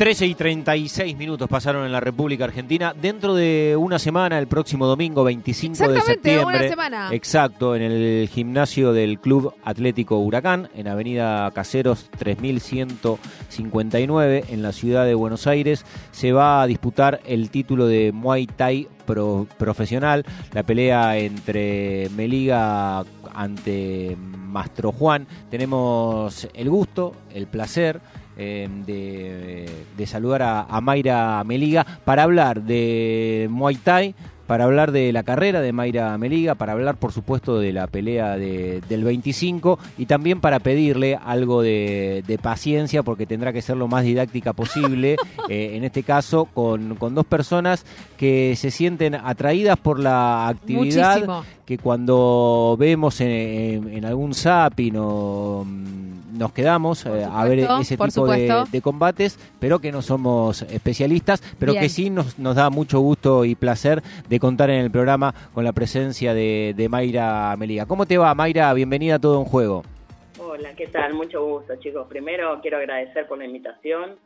13 y 36 minutos pasaron en la República Argentina. Dentro de una semana, el próximo domingo 25 de Exactamente, septiembre. una semana. Exacto, en el gimnasio del Club Atlético Huracán, en Avenida Caseros 3159, en la ciudad de Buenos Aires, se va a disputar el título de Muay Thai pro- profesional. La pelea entre Meliga ante Mastro Juan. Tenemos el gusto, el placer eh, de, de saludar a, a Mayra Meliga para hablar de Muay Thai, para hablar de la carrera de Mayra Meliga, para hablar por supuesto de la pelea de- del 25 y también para pedirle algo de, de paciencia porque tendrá que ser lo más didáctica posible, eh, en este caso con, con dos personas que se sienten atraídas por la actividad Muchísimo. que cuando vemos en, en- en algún zapping o mm, nos quedamos eh, a ver ese tipo de, combates, pero que no somos especialistas, pero Bien. que sí nos, nos da mucho gusto y placer de contar en el programa con la presencia de, de Mayra Meliga. ¿Cómo te va, Mayra? Bienvenida a Todo un Juego. Hola, ¿qué tal? Mucho gusto, chicos. Primero quiero agradecer por la invitación,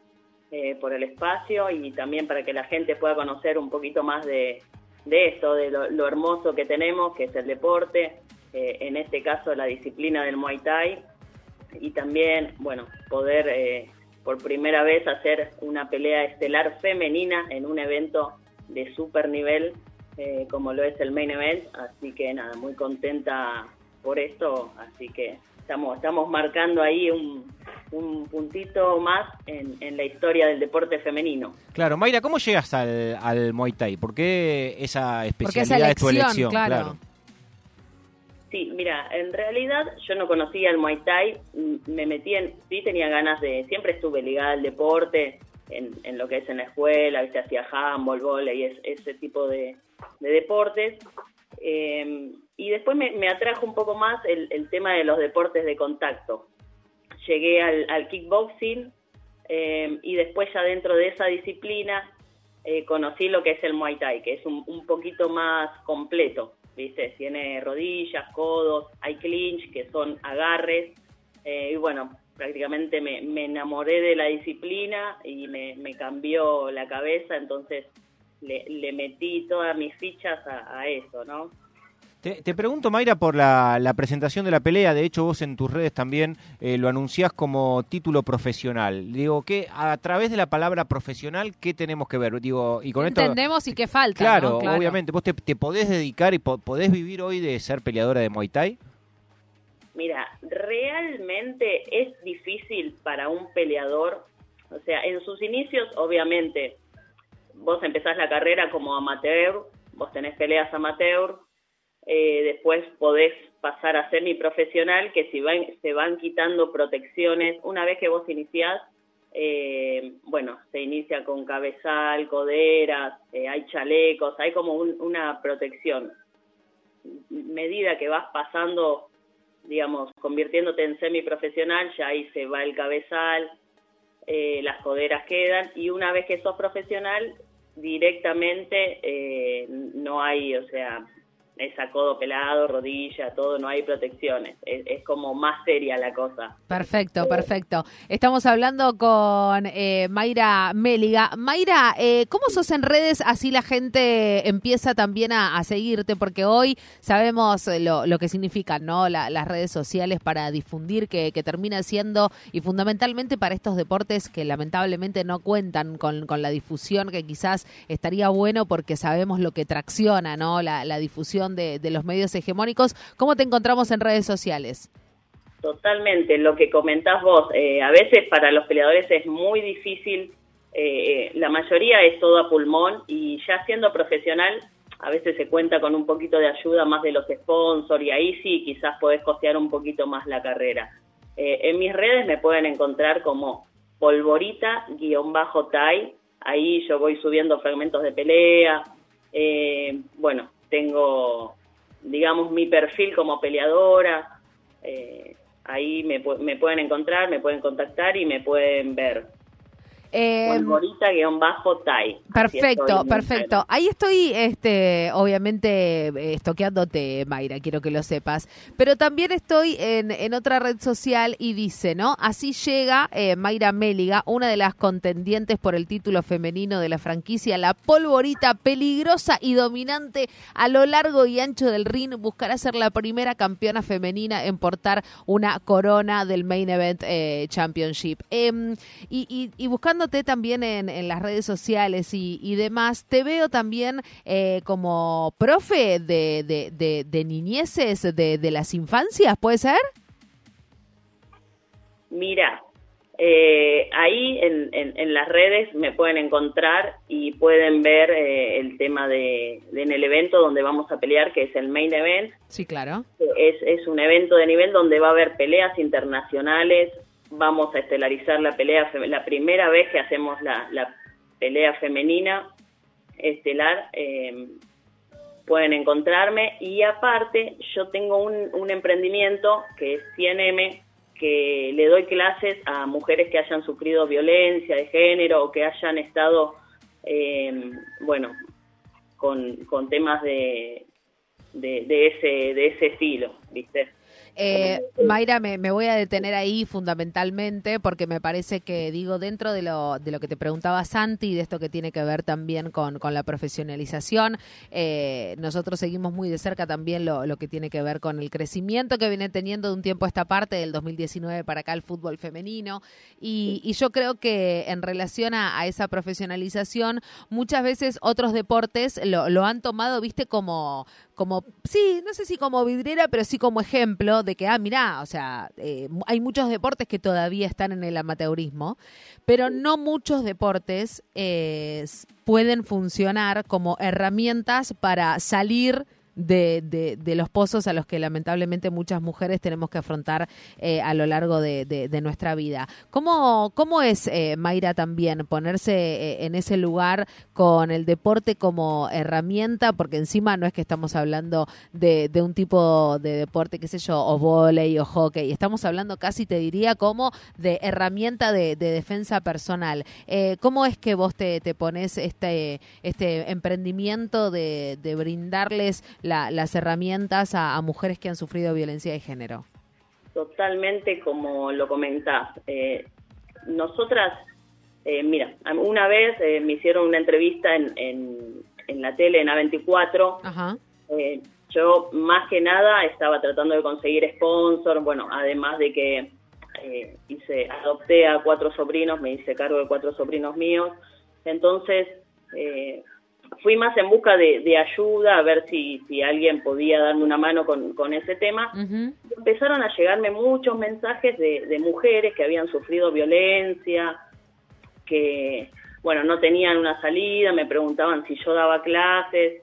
eh, por el espacio y también para que la gente pueda conocer un poquito más de, de esto, de lo, lo hermoso que tenemos, que es el deporte, eh, en este caso la disciplina del Muay Thai y también, bueno, poder eh, por primera vez hacer una pelea estelar femenina en un evento de super nivel eh, como lo es el main event, así que nada, muy contenta por esto, así que estamos, estamos marcando ahí un, un puntito más en, en la historia del deporte femenino. Claro, Mayra, ¿cómo llegas al, al Muay Thai? ¿Por qué esa Porque especialidad esa es tu elección, elección? claro. Sí, mira, en realidad yo no conocía el Muay Thai, m- me metí en, sí tenía ganas de, siempre estuve ligada al deporte, en, lo que es en la escuela, viste, hacía handball, volei, es- ese tipo de, de deportes. Eh, y después me, atrajo un poco más el, tema de los deportes de contacto. Llegué al, kickboxing eh, y después ya dentro de esa disciplina eh, conocí lo que es el Muay Thai, que es un, un poquito más completo, ¿viste? Tiene rodillas, codos, hay clinch, que son agarres, eh, y bueno, prácticamente me, me enamoré de la disciplina y me, me cambió la cabeza, entonces le, le metí todas mis fichas a, a eso, ¿no? Te, te pregunto, Mayra, por la, la presentación de la pelea. De hecho, vos en tus redes también eh, lo anunciás como título profesional. Digo, que a través de la palabra profesional, ¿qué tenemos que ver? Digo, y con esto. Entendemos y qué falta. Claro, ¿no? Claro. obviamente. ¿Vos te, te podés dedicar y po- podés vivir hoy de ser peleadora de Muay Thai? Mira, realmente es difícil para un peleador, o sea, en sus inicios, obviamente, vos empezás la carrera como amateur, vos tenés peleas amateur, eh, después podés pasar a semiprofesional, que si van, se van quitando protecciones, una vez que vos iniciás, eh, bueno, se inicia con cabezal, coderas, eh, hay chalecos, hay como un- una protección. Medida que vas pasando digamos, convirtiéndote en semiprofesional, ya ahí se va el cabezal, eh, las coderas quedan, y una vez que sos profesional, directamente eh, no hay, o sea, es a codo pelado, rodilla, todo, no hay protecciones. Es, como más seria la cosa. Perfecto, perfecto. Estamos hablando con eh, Mayra Méliga. Mayra, eh, ¿cómo sos en redes? Así la gente empieza también a, seguirte, porque hoy sabemos lo, lo que significan ¿no? La- las redes sociales para difundir, que, que termina siendo, y fundamentalmente para estos deportes que lamentablemente no cuentan con, con la difusión que quizás estaría bueno porque sabemos lo que tracciona ¿no? la, la difusión de, los medios hegemónicos. ¿Cómo te encontramos en redes sociales? Totalmente, lo que comentás vos, eh, a veces para los peleadores es muy difícil, eh, la mayoría es todo a pulmón y ya siendo profesional a veces se cuenta con un poquito de ayuda más de los sponsors y ahí sí quizás podés costear un poquito más la carrera. Eh, en mis redes me pueden encontrar como polvorita-tai, ahí yo voy subiendo fragmentos de pelea, bueno, tengo digamos mi perfil como peleadora, eh, ahí me, me pueden encontrar, me pueden contactar y me pueden ver. Eh, tai Perfecto, perfecto. Ahí estoy, este, obviamente, eh, estoqueándote, Mayra, quiero que lo sepas. Pero también estoy en, en otra red social y dice, ¿no? Así llega eh, Mayra Méliga, una de las contendientes por el título femenino de la franquicia, la polvorita peligrosa y dominante a lo largo y ancho del ring, buscará ser la primera campeona femenina en portar una corona del Main Event eh, Championship. Em, y, y buscando también en, las redes sociales y, demás, te veo también eh, como profe de, de, de, niñeces de, las infancias, ¿puede ser? Mira, eh, ahí en, en, las redes me pueden encontrar y pueden ver eh, el tema de, en el evento donde vamos a pelear, que es el main event. Sí, claro. Es, es un evento de nivel donde va a haber peleas internacionales, vamos a estelarizar la pelea, la primera vez que hacemos la, pelea femenina estelar, em, pueden encontrarme. Y aparte, yo tengo un, emprendimiento que es 100M, que le doy clases a mujeres que hayan sufrido violencia de género o que hayan estado, em, bueno, con, con temas de, de, ese, de ese estilo, ¿viste? Eh, Mayra, me, voy a detener ahí fundamentalmente porque me parece que, digo, dentro de lo, de lo que te preguntaba Santi, de esto que tiene que ver también con, con la profesionalización, eh, nosotros seguimos muy de cerca también lo, lo, que tiene que ver con el crecimiento que viene teniendo de un tiempo a esta parte, del 2019 para acá, el fútbol femenino. Y, y yo creo que en relación a, a, esa profesionalización, muchas veces otros deportes lo, lo han tomado, viste, como, como, sí, no sé si como vidriera, pero sí como ejemplo de que, ah, mirá, o sea, eh, hay muchos deportes que todavía están en el amateurismo, pero no muchos deportes eh, pueden funcionar como herramientas para salir de, de, los pozos a los que lamentablemente muchas mujeres tenemos que afrontar eh, a lo largo de, de, nuestra vida. ¿Cómo, cómo es, eh, Mayra, también ponerse eh, en ese lugar con el deporte como herramienta? Porque encima no es que estamos hablando de, un tipo de deporte, qué sé yo, o volei o hockey, estamos hablando casi, te diría, como de herramienta de, defensa personal. ¿Cómo es que vos te, te pones este, este emprendimiento de, de brindarles las herramientas a, mujeres que han sufrido violencia de género. Totalmente como lo comentás. Eh, nosotras, eh, mira, una vez eh, me hicieron una entrevista en, en, la tele, en A24. Ajá. yo más que nada estaba tratando de conseguir sponsor, bueno, además de que hice, adopté a cuatro sobrinos, me hice cargo de cuatro sobrinos míos. Entonces, fui más en busca de, ayuda, a ver si, si, alguien podía darme una mano con, ese tema. Empezaron a llegarme muchos mensajes de, mujeres que habían sufrido violencia, que, bueno, no tenían una salida, me preguntaban si yo daba clases.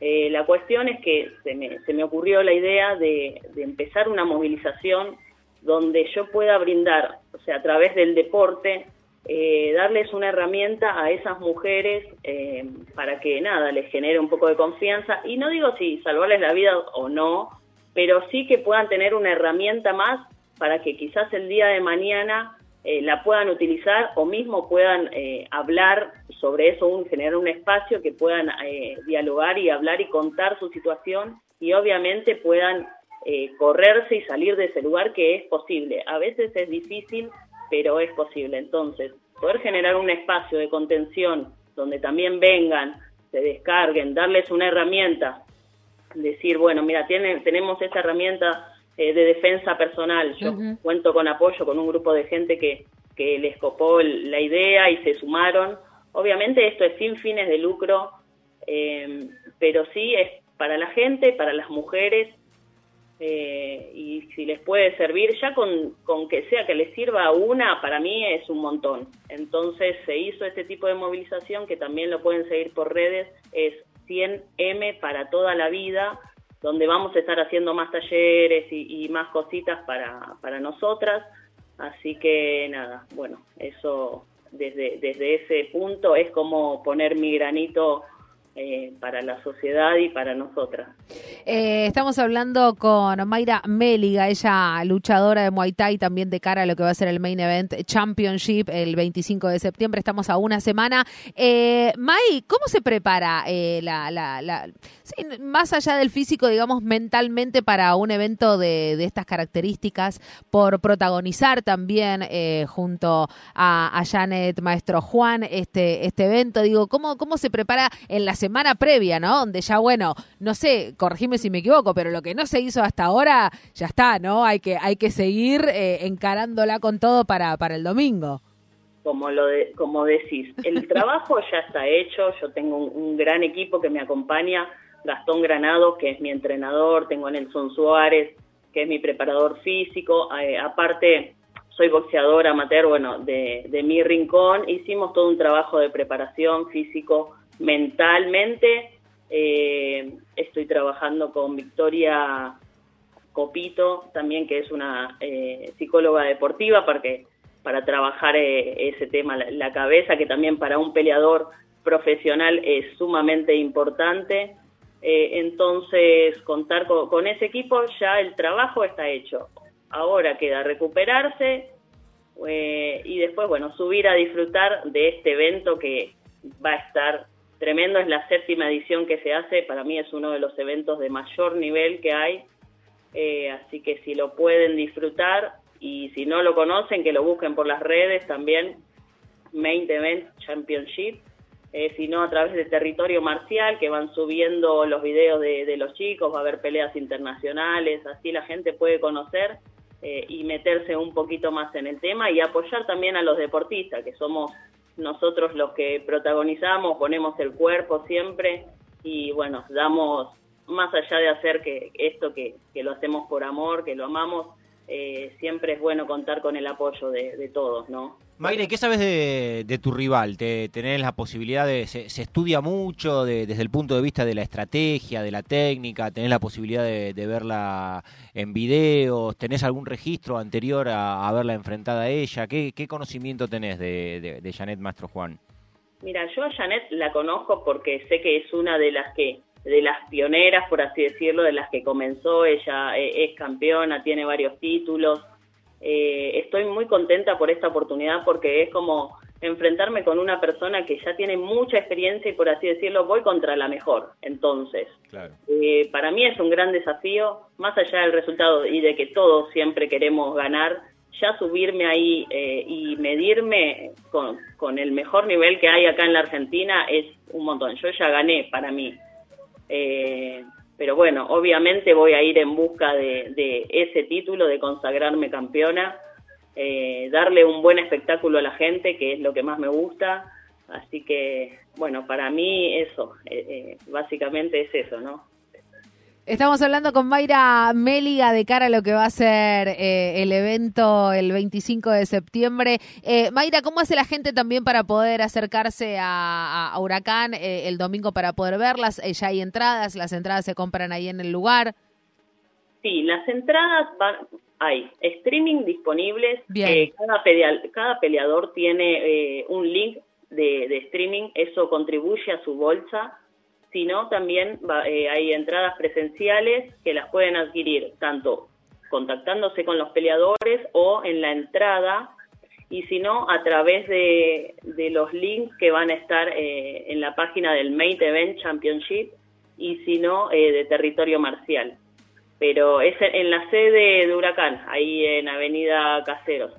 Eh, la cuestión es que se me, se me ocurrió la idea de, de empezar una movilización donde yo pueda brindar, o sea, a través del deporte, eh, darles una herramienta a esas mujeres eh, para que nada, les genere un poco de confianza. Y no digo si salvarles la vida o no, pero sí que puedan tener una herramienta más para que quizás el día de mañana eh, la puedan utilizar o mismo puedan hablar sobre eso, generar un espacio que puedan dialogar y hablar y contar su situación y obviamente puedan correrse y salir de ese lugar que es posible. A veces es difícil pero es posible. Entonces, poder generar un espacio de contención donde también vengan, se descarguen, darles una herramienta, decir, bueno, mira, tienen, tenemos esta herramienta eh, de defensa personal, yo cuento con apoyo, con un grupo de gente que, que les copó la idea y se sumaron. Obviamente esto es sin fines de lucro, eh, pero sí es para la gente, para las mujeres, eh, y si les puede servir, ya con, con que sea que les sirva una, para mí es un montón. Entonces se hizo este tipo de movilización que también lo pueden seguir por redes, es 100M para toda la vida, donde vamos a estar haciendo más talleres y, más cositas para, para nosotras. Así que nada, bueno, eso desde, desde ese punto es como poner mi granito eh, para la sociedad y para nosotras. Eh, estamos hablando con Mayra Méliga, ella luchadora de Muay Thai, también de cara a lo que va a ser el Main Event Championship el 25 de septiembre. Estamos a una semana. Eh, May, ¿cómo se prepara eh, la, más allá del físico, digamos, mentalmente para un evento de, estas características, por protagonizar también junto a, a, Janet Maestro Juan este, este evento? Digo, ¿cómo, ¿cómo se prepara en la semana previa, ¿no? Donde ya, bueno, no sé, corregime si me equivoco, pero lo que no se hizo hasta ahora, ya está, ¿no? Hay que, hay que seguir eh, encarándola con todo para, para el domingo. Como, lo de, como decís, el trabajo ya está hecho, yo tengo un, gran equipo que me acompaña, Gastón Granado, que es mi entrenador, tengo a Nelson Suárez, que es mi preparador físico, eh, aparte soy boxeador amateur, bueno, de, de mi rincón, hicimos todo un trabajo de preparación físico, mentalmente. Eh, estoy trabajando con Victoria Copito, también que es una eh, psicóloga deportiva, porque, para trabajar eh, ese tema, la, cabeza, que también para un peleador profesional es sumamente importante. entonces, contar con, con, ese equipo, ya el trabajo está hecho. Ahora queda recuperarse y después, bueno, subir a disfrutar de este evento que va a estar tremendo, es la séptima edición que se hace, para mí es uno de los eventos de mayor nivel que hay, eh, así que si lo pueden disfrutar y si no lo conocen, que lo busquen por las redes también, Main Event Championship, eh, sino a través de Territorio Marcial, que van subiendo los videos de, los chicos, va a haber peleas internacionales, así la gente puede conocer eh, y meterse un poquito más en el tema y apoyar también a los deportistas, que somos nosotros los que protagonizamos, ponemos el cuerpo siempre y bueno, damos más allá de hacer que esto que, que lo hacemos por amor, que lo amamos, eh, siempre es bueno contar con el apoyo de, todos, ¿no? Mayre, ¿qué sabes de, tu rival? ¿Te, ¿Tenés la posibilidad de, se, estudia mucho desde el punto de vista de la estrategia, de la técnica? ¿Tenés la posibilidad de, verla en videos? ¿Tenés algún registro anterior a, verla enfrentada a ella? ¿Qué, conocimiento tenés de, de Janet Mastro Juan? Mira, yo a Janet la conozco porque sé que es una de las que de las pioneras, por así decirlo, de las que comenzó. Ella eh, es campeona, tiene varios títulos. Eh, estoy muy contenta por esta oportunidad porque es como enfrentarme con una persona que ya tiene mucha experiencia y por así decirlo voy contra la mejor. Entonces, eh, para mí es un gran desafío, más allá del resultado y de que todos siempre queremos ganar, ya subirme ahí y medirme con, con el mejor nivel que hay acá en la Argentina es un montón. Yo ya gané para mí. Eh, pero bueno, obviamente voy a ir en busca de, ese título, de consagrarme campeona, eh, darle un buen espectáculo a la gente, que es lo que más me gusta. Así que, bueno, para mí eso, eh, básicamente es eso, ¿no? Estamos hablando con Mayra Méliga de cara a lo que va a ser eh, el evento el 25 de septiembre. Eh, Mayra, ¿cómo hace la gente también para poder acercarse a, Huracán eh, el domingo para poder verlas? ya hay entradas, las entradas se compran ahí en el lugar. Sí, las entradas van, hay streaming disponibles. cada, cada, peleador tiene un link de streaming, eso contribuye a su bolsa sino también eh, hay entradas presenciales que las pueden adquirir tanto contactándose con los peleadores o en la entrada y si no a través de, los links que van a estar eh, en la página del Main Event Championship y si no eh, de territorio marcial. Pero es en la sede de Huracán, ahí en Avenida Caseros.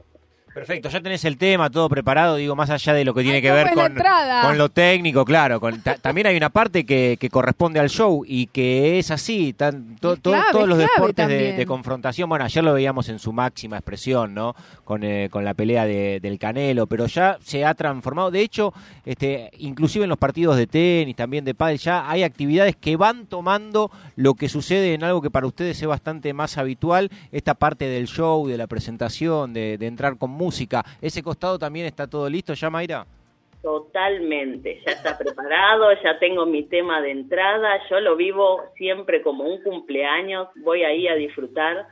Perfecto, ya tenés el tema todo preparado, digo, más allá de lo que tiene que ver con, con, lo técnico, claro. también hay una parte que, corresponde al show y que es así, todos los deportes de, confrontación, bueno, ayer lo veíamos en su máxima expresión, ¿no? Con, eh, con la pelea del Canelo, pero ya se ha transformado. De hecho, este, inclusive en los partidos de tenis, también de pádel, ya hay actividades que van tomando lo que sucede en algo que para ustedes es bastante más habitual, esta parte del show, de la presentación, de, de entrar con música música. ¿Ese costado también está todo listo ya, Mayra? Totalmente, ya está preparado, ya tengo mi tema de entrada, yo lo vivo siempre como un cumpleaños, voy ahí a disfrutar.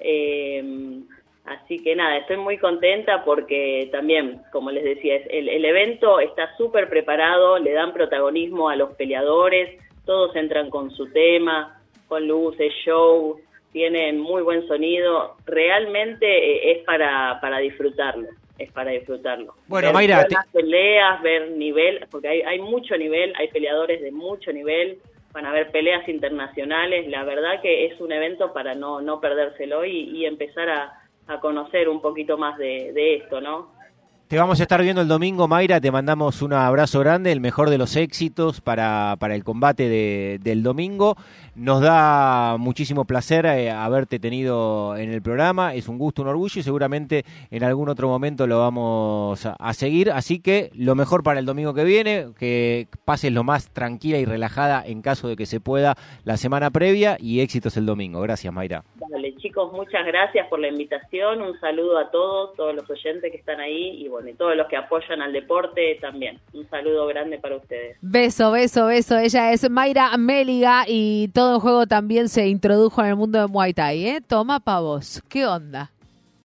Eh, Así que nada, estoy muy contenta porque también, como les decía, el, el evento está súper preparado, le dan protagonismo a los peleadores, todos entran con su tema, con luces, show, tienen muy buen sonido, realmente eh, es para, para disfrutarlo, es para disfrutarlo. Bueno, ver Mayra, peleas, ver nivel, porque hay, hay mucho nivel, hay peleadores de mucho nivel, van a haber peleas internacionales, la verdad que es un evento para no, no perdérselo y, y empezar a, a conocer un poquito más de, de esto, ¿no? Te vamos a estar viendo el domingo, Mayra. Te mandamos un abrazo grande, el mejor de los éxitos para, para el combate de, del domingo. Nos da muchísimo placer eh, haberte tenido en el programa. Es un gusto, un orgullo y seguramente en algún otro momento lo vamos a, a seguir. Así que lo mejor para el domingo que viene, que pases lo más tranquila y relajada en caso de que se pueda la semana previa y éxitos el domingo. Gracias, Mayra. Dale, chicos, muchas gracias por la invitación. Un saludo a todos, todos los oyentes que están ahí y bueno, y todos los que apoyan al deporte también. Un saludo grande para ustedes. Beso, beso, beso. Ella es Mayra Méliga y todo en juego también se introdujo en el mundo de Muay Thai, ¿eh? Toma pa' vos. ¿Qué onda?